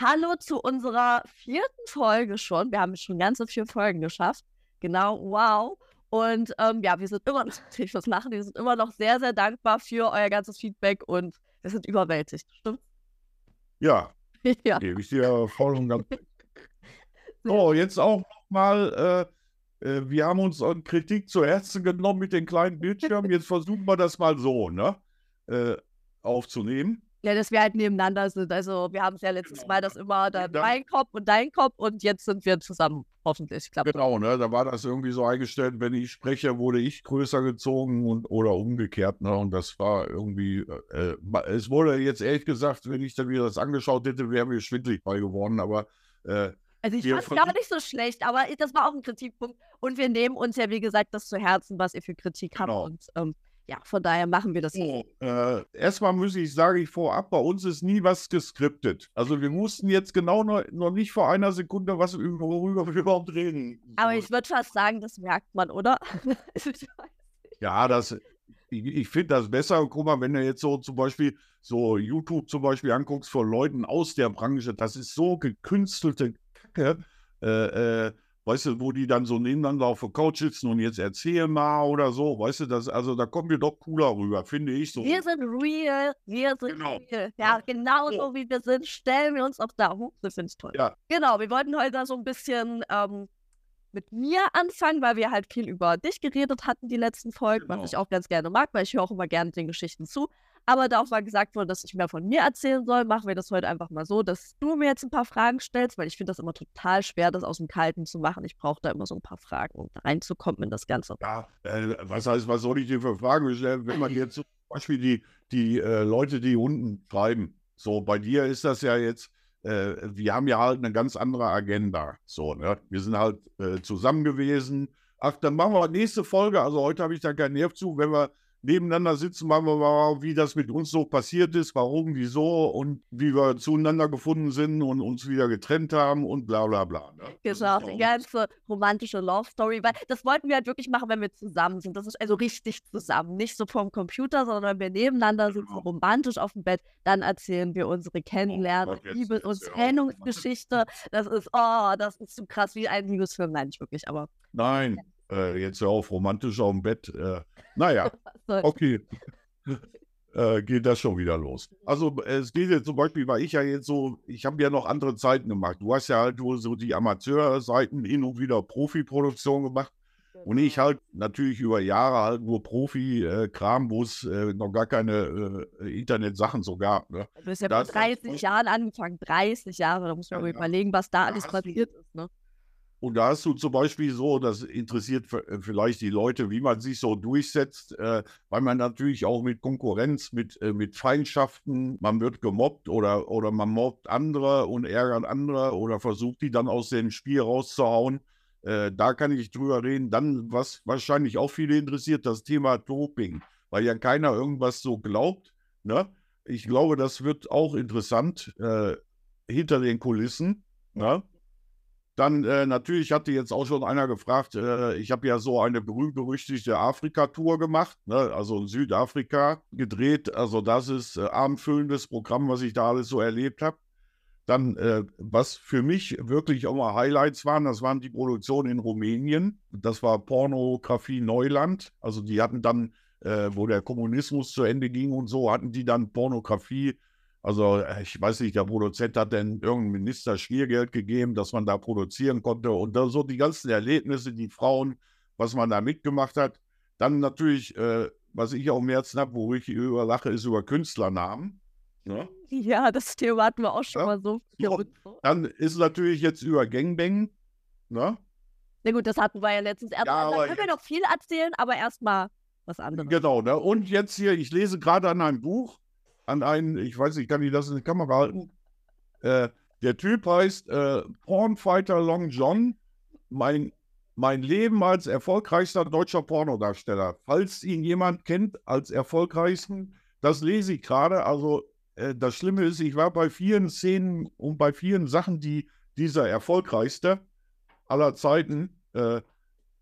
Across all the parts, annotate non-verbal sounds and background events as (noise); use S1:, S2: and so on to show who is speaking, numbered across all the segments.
S1: Hallo zu unserer vierten Folge schon. Wir haben schon ganze vier Folgen geschafft. Genau, wow. Und ähm, ja, wir sind immer (laughs) noch, ich muss lachen, wir sind immer noch sehr, sehr dankbar für euer ganzes Feedback und wir sind überwältigt, stimmt?
S2: Ja, (laughs) ja. gebe ich dir voll und ganz. So, (laughs) jetzt auch nochmal, äh, äh, wir haben uns Kritik zu Herzen genommen mit den kleinen Bildschirmen. Jetzt versuchen wir das mal so, ne? Äh, aufzunehmen.
S1: Ja, dass wir halt nebeneinander sind. Also wir haben es ja letztes genau. Mal, dass immer dann mein Kopf und dein Kopf und jetzt sind wir zusammen, hoffentlich.
S2: Klappt genau, ne? Da war das irgendwie so eingestellt, wenn ich spreche, wurde ich größer gezogen und oder umgekehrt, ne? Und das war irgendwie, äh, es wurde jetzt ehrlich gesagt, wenn ich dann wieder das angeschaut hätte, wäre mir schwindlig bei geworden, aber
S1: äh, also ich fand es gar nicht so schlecht, aber das war auch ein Kritikpunkt. Und wir nehmen uns ja, wie gesagt, das zu Herzen, was ihr für Kritik genau. habt. Und ähm, ja, von daher machen wir das.
S2: So, äh, erstmal muss ich, sage ich vorab, bei uns ist nie was geskriptet. Also wir mussten jetzt genau noch, noch nicht vor einer Sekunde was worüber wir überhaupt reden.
S1: Aber ich würde fast sagen, das merkt man, oder? (laughs)
S2: ja, das, ich, ich finde das besser. Guck mal, wenn du jetzt so zum Beispiel so YouTube zum Beispiel anguckst von Leuten aus der Branche, das ist so gekünstelte Kacke. Äh, äh, weißt du, wo die dann so nebeneinander auf der Couch sitzen und jetzt erzähl mal oder so, weißt du, das, also da kommen wir doch cooler rüber, finde ich so.
S1: Wir sind real, wir sind genau. real. Ja, genau so wie wir sind, stellen wir uns auch da hoch, das finde ich toll. Ja. Genau, wir wollten heute so ein bisschen ähm, mit mir anfangen, weil wir halt viel über dich geredet hatten, die letzten Folgen, genau. was ich auch ganz gerne mag, weil ich höre auch immer gerne den Geschichten zu. Aber da auch mal gesagt wurde, dass ich mehr von mir erzählen soll, machen wir das heute einfach mal so, dass du mir jetzt ein paar Fragen stellst, weil ich finde das immer total schwer, das aus dem Kalten zu machen. Ich brauche da immer so ein paar Fragen, um reinzukommen in das Ganze.
S2: Ja, äh, was heißt, was soll ich dir für Fragen stellen, wenn man jetzt zum Beispiel die, die äh, Leute, die unten schreiben, so bei dir ist das ja jetzt, äh, wir haben ja halt eine ganz andere Agenda. So, ne? Wir sind halt äh, zusammen gewesen. Ach, dann machen wir nächste Folge. Also heute habe ich da keinen Nerv zu, wenn wir nebeneinander sitzen, machen wir mal, wie das mit uns so passiert ist, warum, wieso und wie wir zueinander gefunden sind und uns wieder getrennt haben und bla bla bla. Ne?
S1: Genau, die ganze romantische Love Story, weil das wollten wir halt wirklich machen, wenn wir zusammen sind. Das ist also richtig zusammen, nicht so vom Computer, sondern wenn wir nebeneinander sitzen, genau. romantisch auf dem Bett, dann erzählen wir unsere Kennenlernen, oh, Liebe und Trennungsgeschichte. Das ist, oh, das ist so krass wie ein Liebesfilm, nein, nicht wirklich, aber.
S2: Nein, äh, jetzt ja auf romantisch auf dem Bett. Äh, naja, (laughs) okay. (laughs) äh, geht das schon wieder los. Also es geht jetzt zum Beispiel, weil ich ja jetzt so, ich habe ja noch andere Zeiten gemacht. Du hast ja halt nur so die Amateurseiten hin und wieder Profi-Produktion gemacht. Und ich genau. halt natürlich über Jahre halt nur Profi-Kram, wo es äh, noch gar keine äh, Internet-Sachen so gab. Ne?
S1: Du hast ja vor 30 Jahren angefangen, 30 Jahre, da muss man ja, überlegen, was da alles passiert ist. Ne?
S2: Und da hast du zum Beispiel so, das interessiert äh, vielleicht die Leute, wie man sich so durchsetzt, äh, weil man natürlich auch mit Konkurrenz, mit, äh, mit Feindschaften, man wird gemobbt oder, oder man mobbt andere und ärgert andere oder versucht die dann aus dem Spiel rauszuhauen. Äh, da kann ich drüber reden. Dann, was wahrscheinlich auch viele interessiert, das Thema Doping, weil ja keiner irgendwas so glaubt. Ne? Ich glaube, das wird auch interessant äh, hinter den Kulissen. Ne? Dann äh, natürlich hatte jetzt auch schon einer gefragt, äh, ich habe ja so eine berühmt-berüchtigte Afrika-Tour gemacht, ne? also in Südafrika gedreht. Also das ist äh, abendfüllendes Programm, was ich da alles so erlebt habe. Dann, äh, was für mich wirklich auch mal Highlights waren, das waren die Produktionen in Rumänien. Das war Pornografie Neuland. Also die hatten dann, äh, wo der Kommunismus zu Ende ging und so, hatten die dann Pornografie also äh, ich weiß nicht, der Produzent hat denn irgendeinem Minister Schmiergeld gegeben, dass man da produzieren konnte und da so die ganzen Erlebnisse, die Frauen, was man da mitgemacht hat. Dann natürlich, äh, was ich auch im Herzen habe, wo ich überlache, ist über Künstlernamen.
S1: Ja, ne? ja das Thema hatten wir auch schon ja. mal so.
S2: so. Dann ist natürlich jetzt über Gangbang. Ne?
S1: Na gut, das hatten wir ja letztens. Ja, da können wir noch viel erzählen, aber erstmal was anderes.
S2: Genau, ne? Und jetzt hier, ich lese gerade an einem Buch, an einen, ich weiß nicht, kann ich das in die Kamera halten? Äh, der Typ heißt äh, Pornfighter Long John. Mein, mein Leben als erfolgreichster deutscher Pornodarsteller. Falls ihn jemand kennt als erfolgreichsten, das lese ich gerade. Also äh, das Schlimme ist, ich war bei vielen Szenen und bei vielen Sachen, die dieser erfolgreichste aller Zeiten, äh,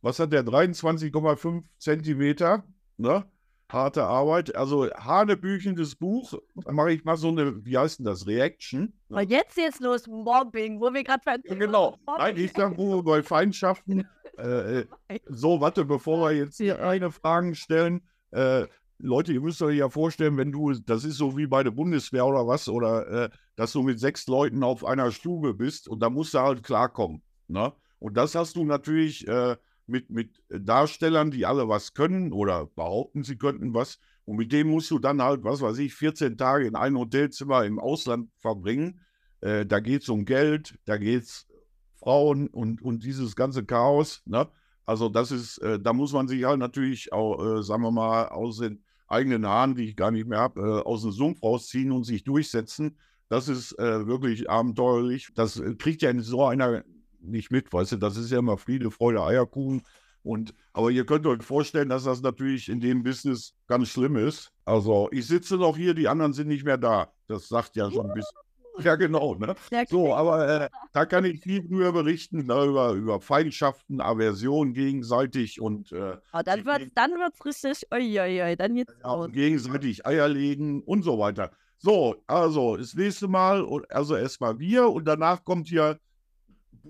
S2: was hat der, 23,5 Zentimeter, ne? Harte Arbeit. Also hanebüchendes Buch. Da mache ich mal so eine, wie heißt denn das, Reaction.
S1: Aber jetzt jetzt los, Mobbing, wo wir gerade
S2: ja, Genau. (laughs) Nein, ich sage nur bei Feindschaften. (laughs) Äh, äh, so, warte, bevor wir jetzt hier eine Fragen stellen. Äh, Leute, ihr müsst euch ja vorstellen, wenn du, das ist so wie bei der Bundeswehr oder was, oder äh, dass du mit sechs Leuten auf einer Stube bist und da musst du halt klarkommen. Ne? Und das hast du natürlich äh, mit, mit Darstellern, die alle was können oder behaupten, sie könnten was. Und mit dem musst du dann halt, was weiß ich, 14 Tage in einem Hotelzimmer im Ausland verbringen. Äh, da geht es um Geld, da geht es Frauen und, und dieses ganze Chaos. Ne? Also das ist, äh, da muss man sich halt natürlich auch, äh, sagen wir mal, aus den eigenen Haaren, die ich gar nicht mehr habe, äh, aus dem Sumpf rausziehen und sich durchsetzen. Das ist äh, wirklich abenteuerlich. Das äh, kriegt ja in so einer nicht mit, weißt du, das ist ja immer Friede, Freude, Eierkuchen. Und, aber ihr könnt euch vorstellen, dass das natürlich in dem Business ganz schlimm ist. Also ich sitze noch hier, die anderen sind nicht mehr da. Das sagt ja schon ein bisschen. (laughs) Ja, genau. Ne? So, aber äh, da kann ich viel drüber berichten, ne, über, über Feindschaften, Aversion gegenseitig und. Äh,
S1: oh, dann wird es dann wird's richtig, oi, oi, oi, dann
S2: jetzt ja, gegenseitig Eier legen und so weiter. So, also das nächste Mal, also erstmal wir und danach kommt hier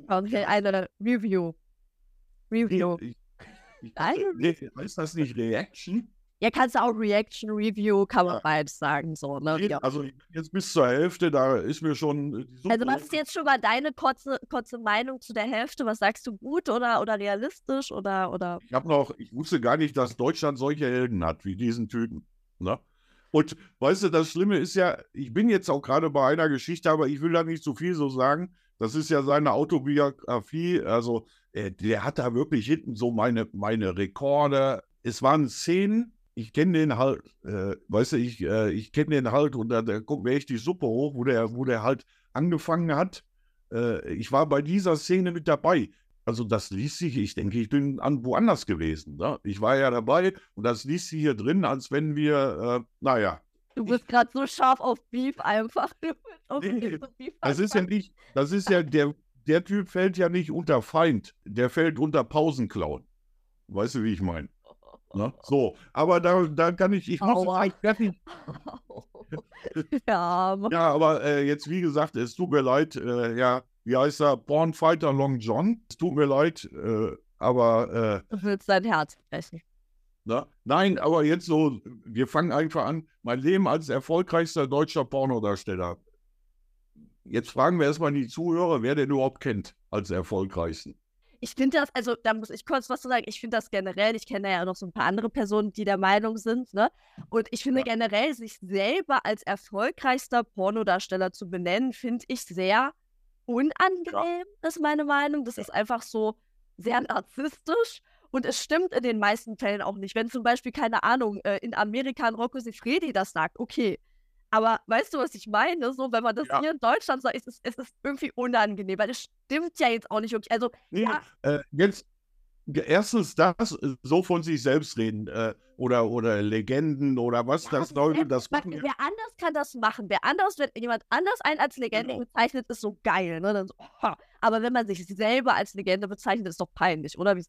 S1: Okay, eine Review. Review.
S2: Ich, ich, ich, heißt das nicht Reaction?
S1: Ja, kannst du auch Reaction, Review, kann man ja. beides sagen. So, ne?
S2: ja. Also jetzt bis zur Hälfte, da ist mir schon.
S1: Also, was ist jetzt schon mal deine kurze, kurze Meinung zu der Hälfte? Was sagst du gut oder, oder realistisch? Oder, oder?
S2: Ich habe noch, ich wusste gar nicht, dass Deutschland solche Helden hat, wie diesen Typen. Ne? Und weißt du, das Schlimme ist ja, ich bin jetzt auch gerade bei einer Geschichte, aber ich will da nicht zu viel so sagen. Das ist ja seine Autobiografie. Also, äh, der hat da wirklich hinten so meine, meine Rekorde. Es waren Szenen, ich kenne den halt, äh, weißt du, ich, äh, ich kenne den halt und da, da kommt mir echt die Suppe hoch, wo der, wo der halt angefangen hat. Äh, ich war bei dieser Szene mit dabei. Also das liest sich, ich denke, ich bin an, woanders gewesen. Ne? Ich war ja dabei und das liest sich hier drin, als wenn wir, äh, naja,
S1: Du bist gerade so scharf auf Beef einfach. (laughs)
S2: Nee, das ist ja nicht, das ist ja, der, der Typ fällt ja nicht unter Feind, der fällt unter Pausenclown. Weißt du, wie ich meine? Ne? So, aber da, da kann ich, ich muss oh. fertig. (laughs) ja, ja, aber äh, jetzt, wie gesagt, es tut mir leid, äh, ja, wie heißt er? Born Fighter Long John. Es tut mir leid, äh, aber.
S1: Äh, du willst dein Herz brechen.
S2: Ne? Nein, aber jetzt so, wir fangen einfach an. Mein Leben als erfolgreichster deutscher Pornodarsteller. Jetzt fragen wir erstmal die Zuhörer, wer den überhaupt kennt als erfolgreichsten.
S1: Ich finde das, also da muss ich kurz was zu sagen, ich finde das generell, ich kenne ja noch so ein paar andere Personen, die der Meinung sind, ne? Und ich finde ja. generell, sich selber als erfolgreichster Pornodarsteller zu benennen, finde ich sehr unangenehm, ja. ist meine Meinung. Das ist einfach so sehr narzisstisch. Und es stimmt in den meisten Fällen auch nicht. Wenn zum Beispiel, keine Ahnung, äh, in Amerika ein Rocco Sifredi das sagt, okay. Aber weißt du, was ich meine? So, wenn man das ja. hier in Deutschland sagt, ist es, es ist irgendwie unangenehm, weil es stimmt ja jetzt auch nicht wirklich. Also,
S2: nee, ja. Äh, jetzt, erstens das, äh, so von sich selbst reden äh, oder, oder Legenden oder was ja, das Leute das
S1: machen. Wer anders kann das machen. Wer anders, wenn jemand anders einen als Legende genau. bezeichnet, ist so geil. Ne? So. Aber wenn man sich selber als Legende bezeichnet, ist doch peinlich, oder? Wie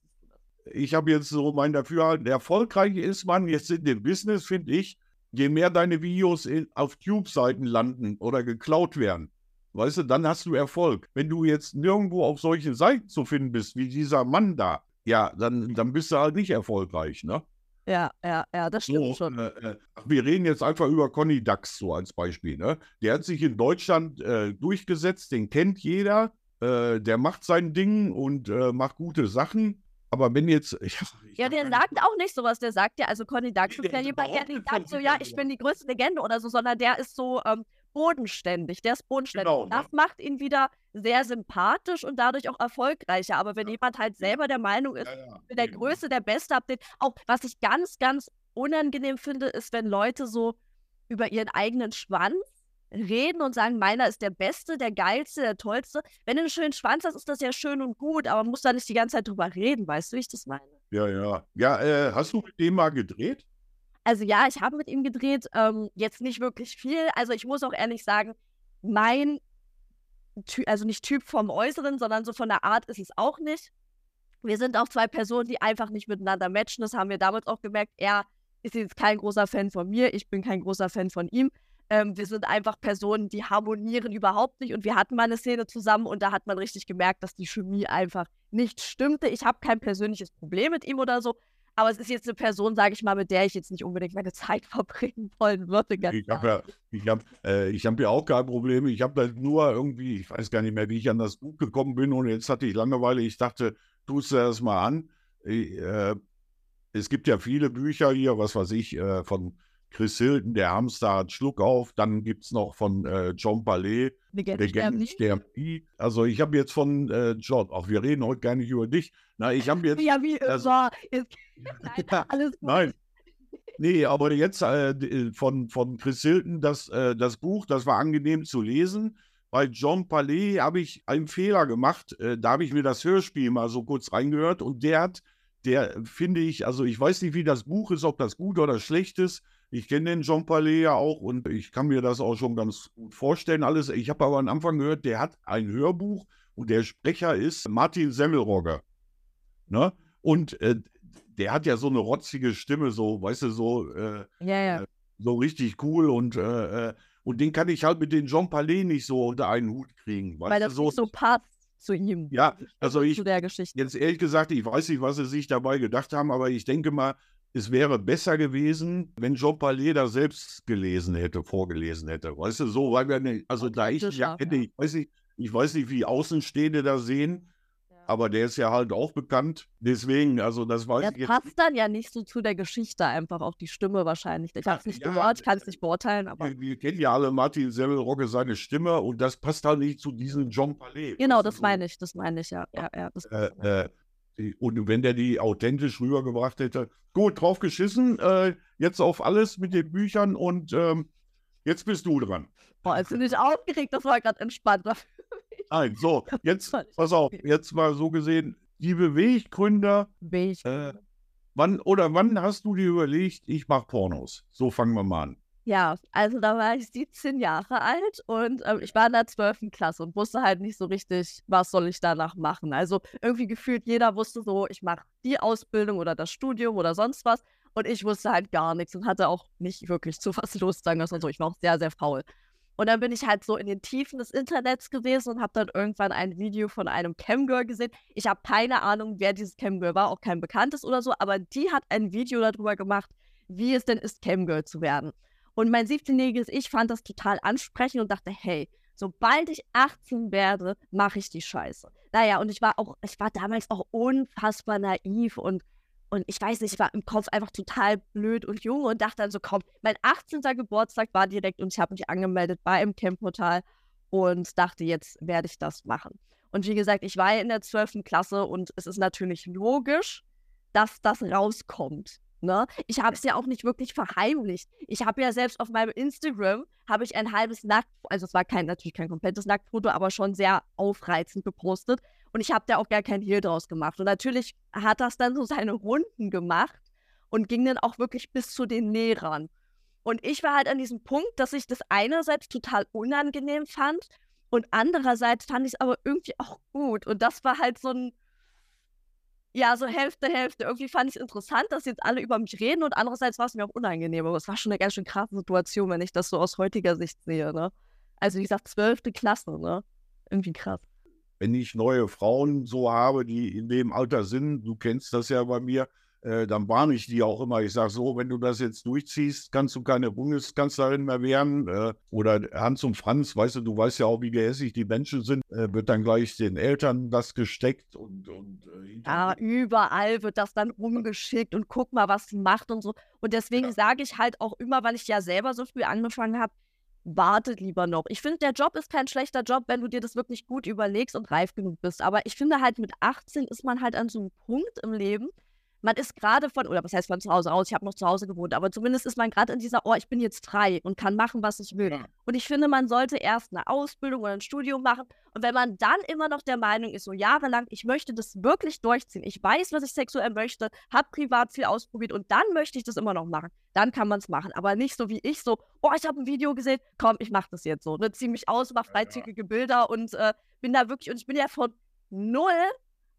S2: ich habe jetzt so mein Dafürhalten, erfolgreich ist man jetzt in dem Business, finde ich, je mehr deine Videos in, auf Tube-Seiten landen oder geklaut werden, weißt du, dann hast du Erfolg. Wenn du jetzt nirgendwo auf solchen Seiten zu finden bist, wie dieser Mann da, ja, dann, dann bist du halt nicht erfolgreich, ne?
S1: Ja, ja, ja, das stimmt so, schon. Äh,
S2: äh, wir reden jetzt einfach über Conny Dax so als Beispiel. Ne? Der hat sich in Deutschland äh, durchgesetzt, den kennt jeder, äh, der macht sein Ding und äh, macht gute Sachen. Aber wenn jetzt. (laughs) Ich,
S1: ich ja, der sagt auch nicht sowas. Der sagt ja, also Conny Dax ist ja der nicht sagt so, ja, ich bin die größte Legende oder so, sondern der ist so ähm, bodenständig. Der ist bodenständig. Genau, das ne? macht ihn wieder sehr sympathisch und dadurch auch erfolgreicher. Aber wenn ja. jemand halt selber der Meinung ist, ja, ja. der Größte, der Beste, Update, auch was ich ganz, ganz unangenehm finde, ist, wenn Leute so über ihren eigenen Schwanz reden und sagen, meiner ist der Beste, der Geilste, der Tollste. Wenn du einen schönen Schwanz hast, ist das ja schön und gut, aber man muss da nicht die ganze Zeit drüber reden, weißt du, wie ich das meine?
S2: Ja, ja. Ja, äh, hast du mit dem mal gedreht?
S1: Also ja, ich habe mit ihm gedreht, ähm, jetzt nicht wirklich viel. Also ich muss auch ehrlich sagen, mein, Ty also nicht Typ vom Äußeren, sondern so von der Art ist es auch nicht. Wir sind auch zwei Personen, die einfach nicht miteinander matchen. Das haben wir damals auch gemerkt. Er ist jetzt kein großer Fan von mir, ich bin kein großer Fan von ihm. Ähm, wir sind einfach Personen, die harmonieren überhaupt nicht. Und wir hatten mal eine Szene zusammen und da hat man richtig gemerkt, dass die Chemie einfach nicht stimmte. Ich habe kein persönliches Problem mit ihm oder so, aber es ist jetzt eine Person, sage ich mal, mit der ich jetzt nicht unbedingt meine (laughs) Zeit verbringen wollen würde.
S2: Ich habe ja, ich hab, äh, ich hab ja auch kein Problem. Ich habe halt nur irgendwie, ich weiß gar nicht mehr, wie ich an das Buch gekommen bin und jetzt hatte ich Langeweile. Ich dachte, tust du das mal an. Ich, äh, es gibt ja viele Bücher hier, was weiß ich, äh, von Chris Hilton, der Hamster hat Schluck auf. Dann gibt es noch von äh, John Ballet, Legenden sterben nie. Also ich habe jetzt von äh, John, auch wir reden heute gar nicht über dich. Na, ich habe jetzt.
S1: ja, wie also, immer.
S2: Nein, alles gut. Nein. Nee, aber jetzt äh, äh, von, von Chris Hilton, das, äh, das Buch, das war angenehm zu lesen. Bei John Palais habe ich einen Fehler gemacht. Äh, da habe ich mir das Hörspiel mal so kurz reingehört und der hat, der finde ich, also ich weiß nicht, wie das Buch ist, ob das gut oder schlecht ist. Ich kenne den Jean Palais ja auch und ich kann mir das auch schon ganz gut vorstellen. Alles. Ich habe aber am Anfang gehört, der hat ein Hörbuch und der Sprecher ist Martin Semmelrogger. Ne? Und äh, der hat ja so eine rotzige Stimme, so, weißt du, so, äh,
S1: ja, ja.
S2: Äh, so richtig cool und, äh, äh, und den kann ich halt mit den Jean Palais nicht so unter einen Hut kriegen.
S1: Weil das
S2: so,
S1: nicht so passt zu ihm.
S2: Ja, also ich,
S1: zu der Geschichte.
S2: jetzt ehrlich gesagt, ich weiß nicht, was sie sich dabei gedacht haben, aber ich denke mal, es wäre besser gewesen, wenn Jean Palais da selbst gelesen hätte, vorgelesen hätte. Weißt du, so, weil wir, nicht, also da ich ja hätte, ich weiß nicht, ich weiß nicht, wie Außenstehende da sehen, aber der ist ja halt auch bekannt. Deswegen, also das weiß
S1: der
S2: ich jetzt.
S1: passt dann ja nicht so zu der Geschichte, einfach auch die Stimme wahrscheinlich. Ich habe es nicht ja, gehört, ich kann es nicht beurteilen, aber.
S2: Wir, wir, kennen ja alle Martin Semmelrogge seine Stimme und das passt halt nicht zu diesem Jean Palais.
S1: Genau, das so. meine ich, das meine ich, ja. ja, ja das
S2: äh, äh, und wenn der die authentisch rübergebracht hätte, gut, drauf geschissen, äh, jetzt auf alles mit den Büchern und ähm, jetzt bist du dran.
S1: Boah, jetzt bin ich aufgeregt, das war gerade entspannt.
S2: Nein, so, (laughs) jetzt, pass auf, jetzt mal so gesehen, die Beweggründer. Beweggründer. Äh, wann oder wann hast du dir überlegt, ich mache Pornos? So fangen wir mal an.
S1: Ja, also da war ich 17 Jahre alt und ähm, ich war in der 12. Klasse und wusste halt nicht so richtig, was soll ich danach machen. Also irgendwie gefühlt jeder wusste so, ich mache die Ausbildung oder das Studium oder sonst was und ich wusste halt gar nichts und hatte auch nicht wirklich zu was Lust, sagen wir es mal so. Ich war auch sehr, sehr faul. Und dann bin ich halt so in den Tiefen des Internets gewesen und habe dann irgendwann ein Video von einem Camgirl gesehen. Ich habe keine Ahnung, wer dieses Camgirl war, auch kein bekanntes oder so, aber die hat ein Video darüber gemacht, wie es denn ist, Camgirl zu werden. Und mein 17-jähriges Ich fand das total ansprechend und dachte, hey, sobald ich 18 werde, mache ich die Scheiße. Naja, und ich war auch, ich war damals auch unfassbar naiv und, und ich weiß nicht, ich war im Kopf einfach total blöd und jung und dachte dann so, komm, mein 18. Geburtstag war direkt und ich habe mich angemeldet bei im Camp-Portal und dachte, jetzt werde ich das machen. Und wie gesagt, ich war ja in der 12. Klasse und es ist natürlich logisch, dass das rauskommt. Ne? Ich habe es ja auch nicht wirklich verheimlicht. Ich habe ja selbst auf meinem Instagram habe ich ein halbes Nackt, also es war kein natürlich kein komplettes Nacktfoto, aber schon sehr aufreizend gepostet und ich habe da auch gar kein Hehl draus gemacht. Und natürlich hat das dann so seine Runden gemacht und ging dann auch wirklich bis zu den Lehrern. Und ich war halt an diesem Punkt, dass ich das einerseits total unangenehm fand und andererseits fand ich es aber irgendwie auch gut. Und das war halt so ein ja, so Hälfte, Hälfte. Irgendwie fand ich es interessant, dass jetzt alle über mich reden und andererseits war es mir auch unangenehm. Aber es war schon eine ganz schön krasse Situation, wenn ich das so aus heutiger Sicht sehe, ne? Also wie gesagt, zwölfte Klasse, ne? Irgendwie krass.
S2: Wenn ich neue Frauen so habe, die in dem Alter sind, du kennst das ja bei mir, äh, dann warne ich die auch immer. Ich sage so, wenn du das jetzt durchziehst, kannst du keine Bundeskanzlerin mehr werden. Äh, oder Hans und Franz, weißt du, du weißt ja auch, wie gehässig die Menschen sind, äh, wird dann gleich den Eltern das gesteckt und, und
S1: äh, ja, überall wird das dann (laughs) rumgeschickt und guck mal, was sie macht und so. Und deswegen ja. sage ich halt auch immer, weil ich ja selber so früh angefangen habe, wartet lieber noch. Ich finde, der Job ist kein schlechter Job, wenn du dir das wirklich gut überlegst und reif genug bist. Aber ich finde halt, mit 18 ist man halt an so einem Punkt im Leben, man ist gerade von, oder was heißt von zu Hause aus, ich habe noch zu Hause gewohnt, aber zumindest ist man gerade in dieser, oh, ich bin jetzt frei und kann machen, was ich will. Und ich finde, man sollte erst eine Ausbildung oder ein Studium machen. Und wenn man dann immer noch der Meinung ist, so jahrelang, ich möchte das wirklich durchziehen, ich weiß, was ich sexuell möchte, habe privat viel ausprobiert und dann möchte ich das immer noch machen, dann kann man es machen. Aber nicht so wie ich, so, oh, ich habe ein Video gesehen, komm, ich mache das jetzt so. Ne? Zieh mich aus, mache freizügige Bilder und äh, bin da wirklich, und ich bin ja von null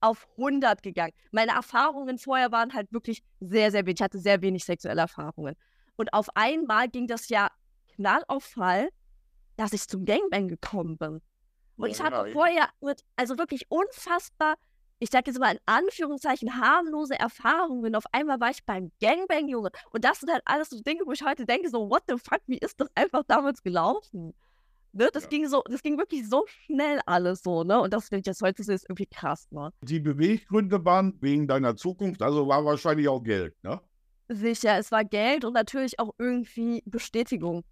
S1: auf 100 gegangen. Meine Erfahrungen vorher waren halt wirklich sehr, sehr wenig. Ich hatte sehr wenig sexuelle Erfahrungen. Und auf einmal ging das ja knall auf Fall, dass ich zum Gangbang gekommen bin. Und ich hatte vorher mit, also wirklich unfassbar, ich sage jetzt mal in Anführungszeichen, harmlose Erfahrungen. Auf einmal war ich beim Gangbang, Junge. Und das sind halt alles so Dinge, wo ich heute denke, so, what the fuck, wie ist das einfach damals gelaufen? Ne? Das ja. ging so, das ging wirklich so schnell alles so, ne? Und das, wenn ich das heute sehe, ist irgendwie krass, ne?
S2: Die Beweggründe waren wegen deiner Zukunft, also war wahrscheinlich auch Geld, ne?
S1: Sicher, es war Geld und natürlich auch irgendwie Bestätigung.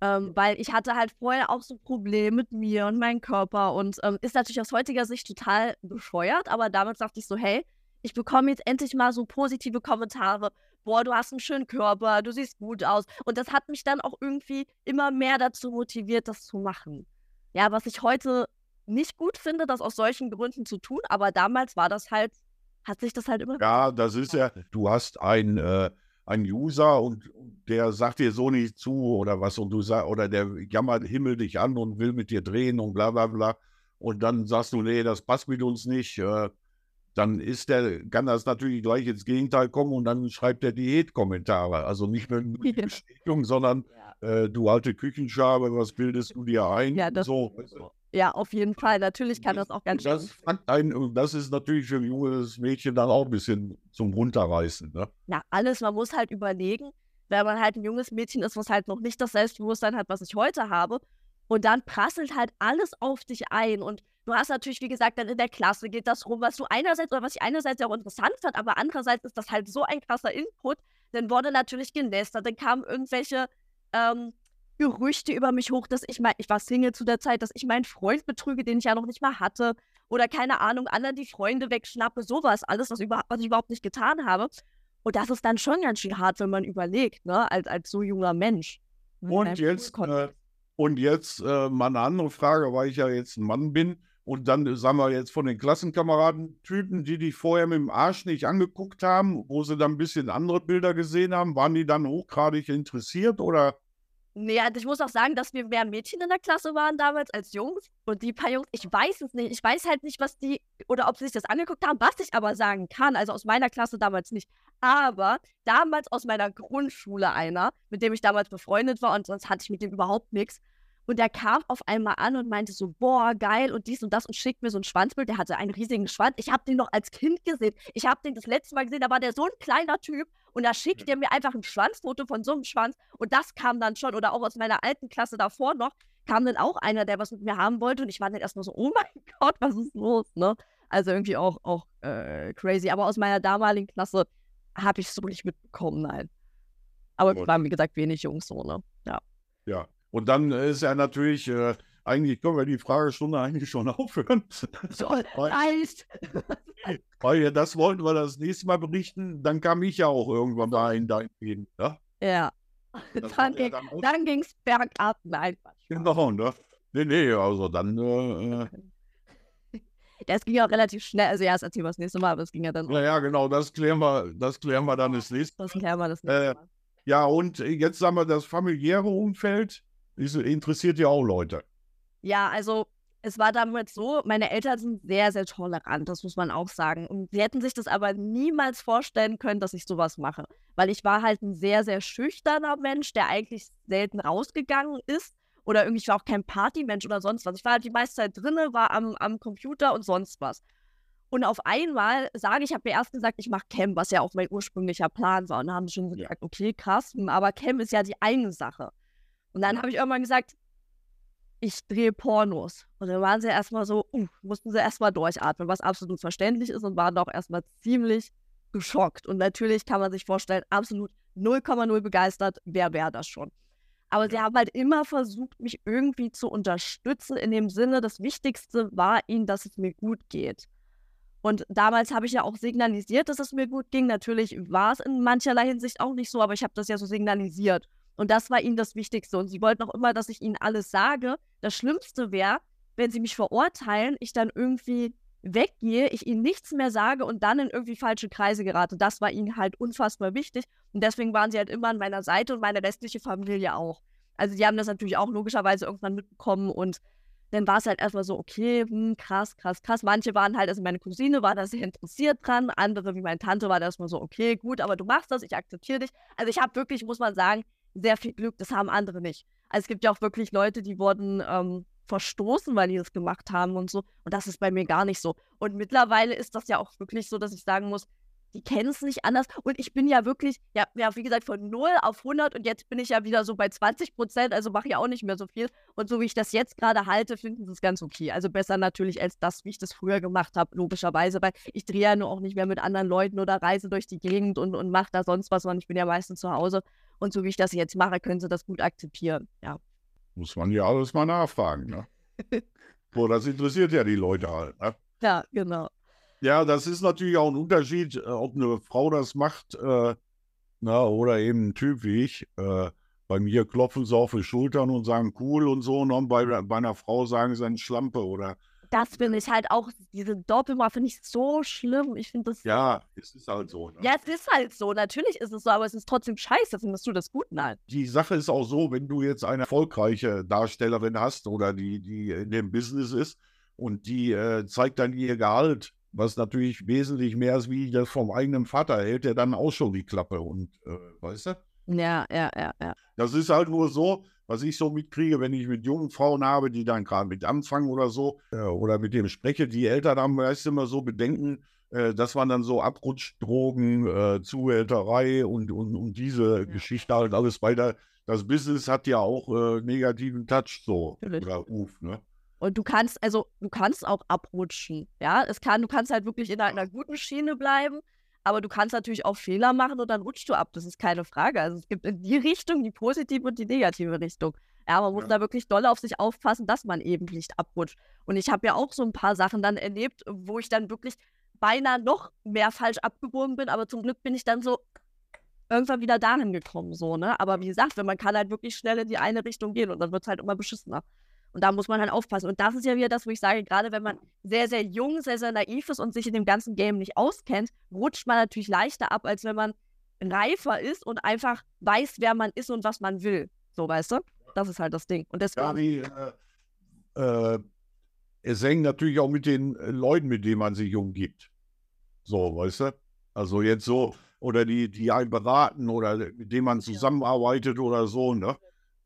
S1: Ähm, weil ich hatte halt vorher auch so Probleme mit mir und meinem Körper und ähm, ist natürlich aus heutiger Sicht total bescheuert, aber damals dachte ich so, hey, ich bekomme jetzt endlich mal so positive Kommentare. Boah, du hast einen schönen Körper, du siehst gut aus. Und das hat mich dann auch irgendwie immer mehr dazu motiviert, das zu machen. Ja, was ich heute nicht gut finde, das aus solchen Gründen zu tun, aber damals war das halt, hat sich das halt immer.
S2: Ja, das ist ja, du hast ein, äh, ein User und der sagt dir so nicht zu oder was und du sagst, oder der jammert Himmel dich an und will mit dir drehen und bla bla bla. Und dann sagst du, nee, das passt mit uns nicht. Äh, dann ist der, kann das natürlich gleich ins Gegenteil kommen und dann schreibt er Diätkommentare. Also nicht nur (laughs) eine Bestätigung, sondern ja. äh, du alte Küchenschabe, was bildest du dir ein?
S1: Ja, das, so. ja auf jeden Fall. Natürlich kann das auch ganz
S2: das, ein, das ist natürlich für ein junges Mädchen dann auch ein bisschen zum Runterreißen. Ne?
S1: Na, alles, man muss halt überlegen, wenn man halt ein junges Mädchen ist, was halt noch nicht das Selbstbewusstsein hat, was ich heute habe. Und dann prasselt halt alles auf dich ein und Du hast natürlich, wie gesagt, dann in der Klasse geht das rum, was du einerseits oder was ich einerseits auch interessant fand, aber andererseits ist das halt so ein krasser Input. Dann wurde natürlich gelästert, dann kamen irgendwelche ähm, Gerüchte über mich hoch, dass ich mein, ich war Single zu der Zeit, dass ich meinen Freund betrüge, den ich ja noch nicht mal hatte. Oder keine Ahnung, anderen die Freunde wegschnappe, sowas alles, was, über, was ich überhaupt nicht getan habe. Und das ist dann schon ganz schön hart, wenn man überlegt, ne, als, als so junger Mensch.
S2: Und jetzt, äh, und jetzt äh, mal eine andere Frage, weil ich ja jetzt ein Mann bin. Und dann, sagen wir jetzt von den Klassenkameraden, Typen, die dich vorher mit dem Arsch nicht angeguckt haben, wo sie dann ein bisschen andere Bilder gesehen haben, waren die dann hochgradig interessiert oder?
S1: Nee, also ich muss auch sagen, dass wir mehr Mädchen in der Klasse waren damals als Jungs. Und die paar Jungs, ich weiß es nicht. Ich weiß halt nicht, was die, oder ob sie sich das angeguckt haben, was ich aber sagen kann. Also aus meiner Klasse damals nicht. Aber damals aus meiner Grundschule einer, mit dem ich damals befreundet war und sonst hatte ich mit dem überhaupt nichts. Und der kam auf einmal an und meinte so, boah, geil und dies und das und schickt mir so ein Schwanzbild. Der hatte einen riesigen Schwanz. Ich habe den noch als Kind gesehen. Ich habe den das letzte Mal gesehen, da war der so ein kleiner Typ und da schickt er mir einfach ein Schwanzfoto von so einem Schwanz. Und das kam dann schon, oder auch aus meiner alten Klasse davor noch, kam dann auch einer, der was mit mir haben wollte. Und ich war dann erstmal so, oh mein (laughs) Gott, was ist los, ne? Also irgendwie auch, auch äh, crazy. Aber aus meiner damaligen Klasse habe ich es so nicht mitbekommen, nein. Aber es waren, wie gesagt, wenig Jungs so, ne? Ja.
S2: Ja, und dann ist er natürlich, äh, eigentlich können wir die Fragestunde eigentlich schon (laughs) aufhören.
S1: So, (laughs) heißt. (laughs)
S2: Weil das wollten wir das nächste Mal berichten. Dann kam ich ja auch irgendwann mal in dein Leben. Ja.
S1: ja. Dann, ging, dann, dann ging es bergab. Nein,
S2: Genau, ne? Nee, nee, also dann. Äh, äh
S1: das ging ja auch relativ schnell. Also, ja, das erzählen wir das nächste Mal, aber es ging ja dann.
S2: Ja, ja, genau, das klären wir, das klären wir dann das nächste
S1: Mal. Das klären wir das nächste
S2: äh, Mal. Äh, ja, und jetzt sagen wir das familiäre Umfeld interessiert ja auch Leute.
S1: Ja, also es war damals so, meine Eltern sind sehr, sehr tolerant, das muss man auch sagen. Und sie hätten sich das aber niemals vorstellen können, dass ich sowas mache. Weil ich war halt ein sehr, sehr schüchterner Mensch, der eigentlich selten rausgegangen ist. Oder irgendwie, ich war auch kein Partymensch oder sonst was. Ich war halt die meiste Zeit drinne, war am, am Computer und sonst was. Und auf einmal sage ich, ich habe mir erst gesagt, ich mache Cam, was ja auch mein ursprünglicher Plan war. Und dann haben sie schon gesagt, okay, krass, aber Cam ist ja die eine Sache. Und dann habe ich irgendwann gesagt, ich drehe Pornos. Und dann waren sie erstmal so, uh, mussten sie erstmal durchatmen, was absolut verständlich ist und waren doch erstmal ziemlich geschockt. Und natürlich kann man sich vorstellen, absolut 0,0 begeistert, wer wäre das schon. Aber sie haben halt immer versucht, mich irgendwie zu unterstützen, in dem Sinne, das Wichtigste war ihnen, dass es mir gut geht. Und damals habe ich ja auch signalisiert, dass es mir gut ging. Natürlich war es in mancherlei Hinsicht auch nicht so, aber ich habe das ja so signalisiert. Und das war ihnen das Wichtigste. Und sie wollten auch immer, dass ich ihnen alles sage. Das Schlimmste wäre, wenn sie mich verurteilen, ich dann irgendwie weggehe, ich ihnen nichts mehr sage und dann in irgendwie falsche Kreise gerate. Das war ihnen halt unfassbar wichtig. Und deswegen waren sie halt immer an meiner Seite und meine restliche Familie auch. Also die haben das natürlich auch logischerweise irgendwann mitbekommen und dann war es halt erstmal so, okay, hm, krass, krass, krass. Manche waren halt, also meine Cousine war da sehr interessiert dran, andere wie meine Tante war da erstmal so, okay, gut, aber du machst das, ich akzeptiere dich. Also ich habe wirklich, muss man sagen, sehr viel Glück, das haben andere nicht. Also es gibt ja auch wirklich Leute, die wurden ähm, verstoßen, weil die das gemacht haben und so. Und das ist bei mir gar nicht so. Und mittlerweile ist das ja auch wirklich so, dass ich sagen muss, die kennen es nicht anders. Und ich bin ja wirklich, ja, ja, wie gesagt, von 0 auf 100 und jetzt bin ich ja wieder so bei 20 Prozent, also mache ich auch nicht mehr so viel. Und so wie ich das jetzt gerade halte, finden sie es ganz okay. Also besser natürlich als das, wie ich das früher gemacht habe, logischerweise, weil ich drehe ja nur auch nicht mehr mit anderen Leuten oder reise durch die Gegend und, und mache da sonst was, sondern ich bin ja meistens zu Hause. Und so wie ich das jetzt mache, können sie das gut akzeptieren, ja.
S2: Muss man ja alles mal nachfragen, ne? (laughs) Boah, das interessiert ja die Leute halt, ne?
S1: Ja, genau.
S2: Ja, das ist natürlich auch ein Unterschied, äh, ob eine Frau das macht äh, na, oder eben ein Typ wie ich. Äh, bei mir klopfen sie auf die Schultern und sagen cool und so, und bei, bei einer Frau sagen sie eine Schlampe oder
S1: das finde ich halt auch, diese Doppelmoral finde ich so schlimm. Ich finde das.
S2: Ja, es ist halt so. Ne?
S1: Ja, es ist halt so. Natürlich ist es so, aber es ist trotzdem scheiße. Findest du das gut? Nein.
S2: Die Sache ist auch so, wenn du jetzt eine erfolgreiche Darstellerin hast oder die, die in dem Business ist und die äh, zeigt dann ihr Gehalt, was natürlich wesentlich mehr ist, wie das vom eigenen Vater, hält er dann auch schon die Klappe und, äh, weißt du?
S1: Ja, ja, ja, ja.
S2: Das ist halt nur so, was ich so mitkriege, wenn ich mit jungen Frauen habe, die dann gerade mit anfangen oder so, äh, oder mit dem spreche, die Eltern haben meist immer so Bedenken, äh, dass man dann so Abrutschdrogen, äh, Zuhälterei und, und, und diese ja. Geschichte halt alles weiter. Das Business hat ja auch äh, negativen Touch so. Natürlich. Oder Ruf, ne?
S1: Und du kannst, also du kannst auch abrutschen. Ja, es kann, du kannst halt wirklich in einer guten Schiene bleiben aber du kannst natürlich auch Fehler machen und dann rutschst du ab. Das ist keine Frage. Also es gibt in die Richtung die positive und die negative Richtung. Ja, man muss ja. da wirklich doll auf sich aufpassen, dass man eben nicht abrutscht. Und ich habe ja auch so ein paar Sachen dann erlebt, wo ich dann wirklich beinahe noch mehr falsch abgebogen bin, aber zum Glück bin ich dann so irgendwann wieder dahin gekommen, so, ne? Aber wie gesagt, wenn man kann halt wirklich schnell in die eine Richtung gehen und dann wird es halt immer beschissener. Und da muss man halt aufpassen. Und das ist ja wieder das, wo ich sage, gerade wenn man sehr, sehr jung, sehr, sehr naiv ist und sich in dem ganzen Game nicht auskennt, rutscht man natürlich leichter ab, als wenn man reifer ist und einfach weiß, wer man ist und was man will. So, weißt du? Das ist halt das Ding. Und deswegen. Ja, wie,
S2: äh, äh, es hängt natürlich auch mit den äh, Leuten, mit denen man sich umgibt. So, weißt du? Also jetzt so, oder die, die einen beraten oder mit denen man zusammenarbeitet oder so, ne?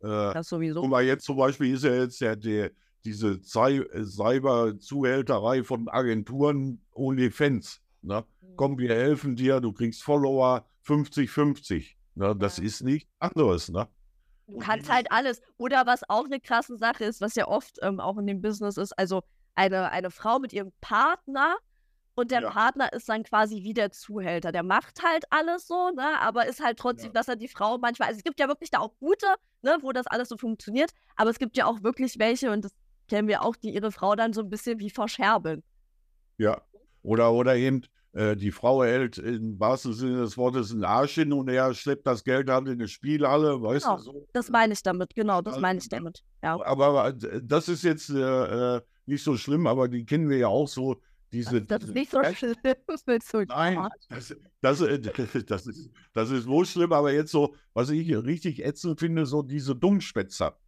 S1: Äh, das sowieso.
S2: Guck mal, jetzt zum Beispiel ist ja jetzt ja der, diese Cyber-Zuhälterei von Agenturen ohne Fans. Ne? Mhm. Komm, wir helfen dir, du kriegst Follower 50-50. Ne? Das ja. ist nichts anderes. Ne?
S1: Du kannst halt alles. Oder was auch eine krasse Sache ist, was ja oft ähm, auch in dem Business ist, also eine, eine Frau mit ihrem Partner und der ja. Partner ist dann quasi wie der Zuhälter. Der macht halt alles so, ne? Aber ist halt trotzdem, ja. dass er die Frau manchmal. Also es gibt ja wirklich da auch gute, ne, wo das alles so funktioniert. Aber es gibt ja auch wirklich welche, und das kennen wir auch, die ihre Frau dann so ein bisschen wie verscherbeln.
S2: Ja. Oder, oder eben, äh, die Frau hält im wahrsten Sinne des Wortes einen Arsch hin und er schleppt das Geld halt in eine Spielhalle, weißt genau, du so.
S1: Das meine ich damit, genau, das meine ich damit. Ja.
S2: Aber, äh, das ist jetzt äh, äh, nicht so schlimm, aber die kennen wir ja auch so diese,
S1: das ist nicht so schlimm. (laughs)
S2: so Nein, das, das, äh, (laughs) das, ist, das ist wohl schlimm, aber jetzt so, was ich richtig ätzend finde, so diese Dummschwätzer.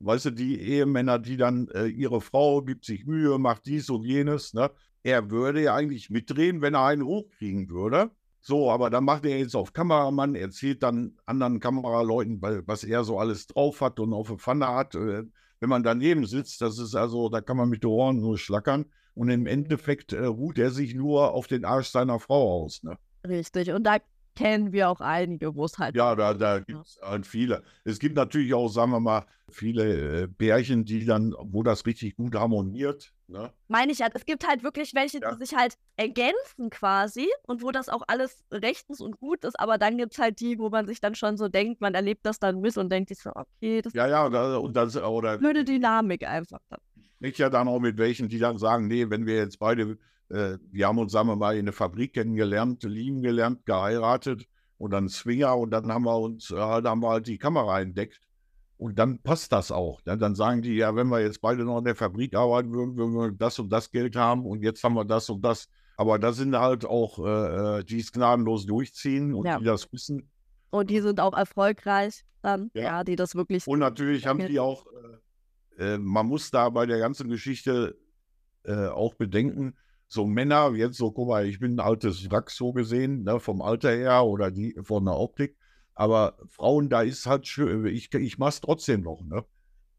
S2: Weißt du, die Ehemänner, die dann, äh, ihre Frau gibt sich Mühe, macht dies und jenes, ne? Er würde ja eigentlich mitdrehen, wenn er einen hochkriegen würde. So, aber dann macht er jetzt auf Kameramann, erzählt dann anderen Kameraleuten, was er so alles drauf hat und auf der Pfanne hat. Äh, wenn man daneben sitzt, das ist also, da kann man mit den Ohren nur schlackern. Und im Endeffekt äh, ruht er sich nur auf den Arsch seiner Frau aus. Ne?
S1: Richtig. Und da kennen wir auch einige, wo es halt.
S2: Ja, da, da gibt es halt viele. Es gibt natürlich auch, sagen wir mal, viele äh, Pärchen, die dann, wo das richtig gut harmoniert. Ne?
S1: Meine ich ja, es gibt halt wirklich welche, ja. die sich halt ergänzen quasi und wo das auch alles rechtens und gut ist, aber dann gibt es halt die, wo man sich dann schon so denkt, man erlebt das dann mit und denkt sich so, okay, das
S2: ja, ja, und das, oder.
S1: Blöde Dynamik einfach dann
S2: nicht ja dann auch mit welchen, die dann sagen, nee, wenn wir jetzt beide, äh, wir haben uns, sagen wir mal, in der Fabrik kennengelernt, lieben gelernt, geheiratet und dann Swinger und dann haben wir uns, äh, haben wir halt die Kamera entdeckt. Und dann passt das auch. Dann, dann sagen die, ja, wenn wir jetzt beide noch in der Fabrik arbeiten würden, würden wir das und das Geld haben und jetzt haben wir das und das. Aber da sind halt auch, äh, äh die es gnadenlos durchziehen und ja. die das wissen.
S1: Und die sind auch erfolgreich dann, ja, ja die das wirklich.
S2: Und natürlich haben die auch äh, äh, man muss da bei der ganzen Geschichte äh, auch bedenken, so Männer, jetzt so, guck mal, ich bin ein altes Wrack so gesehen, ne, vom Alter her oder die von der Optik. Aber Frauen, da ist halt schön, ich, ich mach's trotzdem noch, ne?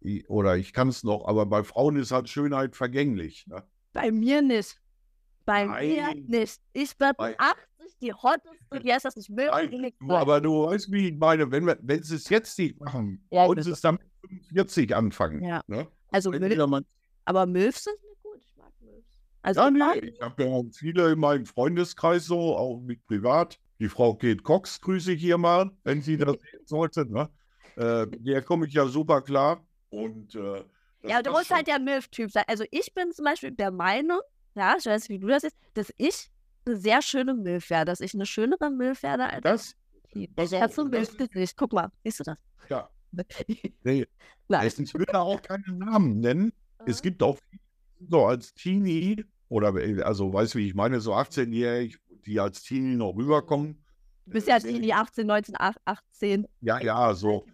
S2: Ich, oder ich kann es noch, aber bei Frauen ist halt Schönheit vergänglich. Ne?
S1: Bei mir nicht. Bei Nein. mir nicht. Ich bin 80, die hotteste, wie heißt das nicht
S2: möglich. Aber du weißt, wie ich meine, wenn, wir, wenn sie es jetzt nicht machen, ja, und es dann 45 anfangen.
S1: Ja. Ne? Also, Milf, aber Milfs sind nicht gut. Ich mag Milfs.
S2: Also, ja, nee, ich habe ja viele in meinem Freundeskreis so, auch mit privat. Die Frau Kate Cox grüße ich hier mal, wenn sie das sehen sollte. Ne? Äh, der komme ich ja super klar. Und, äh,
S1: ja, du musst halt der Milf-Typ sein. Also ich bin zum Beispiel der Meinung, ja, ich weiß nicht, wie du das siehst, dass ich eine sehr schöne Milf werde, dass ich eine schönere Milf werde als
S2: das.
S1: Das auch, hast du ein Milf-Gesicht. Guck mal, siehst du das?
S2: Ja. Nee. (laughs) Also ich will da auch keinen Namen nennen. Es gibt auch so als Teenie oder also weißt du, wie ich meine, so 18-jährig, die als Teenie noch rüberkommen.
S1: Du bist ja Teenie 18, 19, 18.
S2: Ja, ja, so.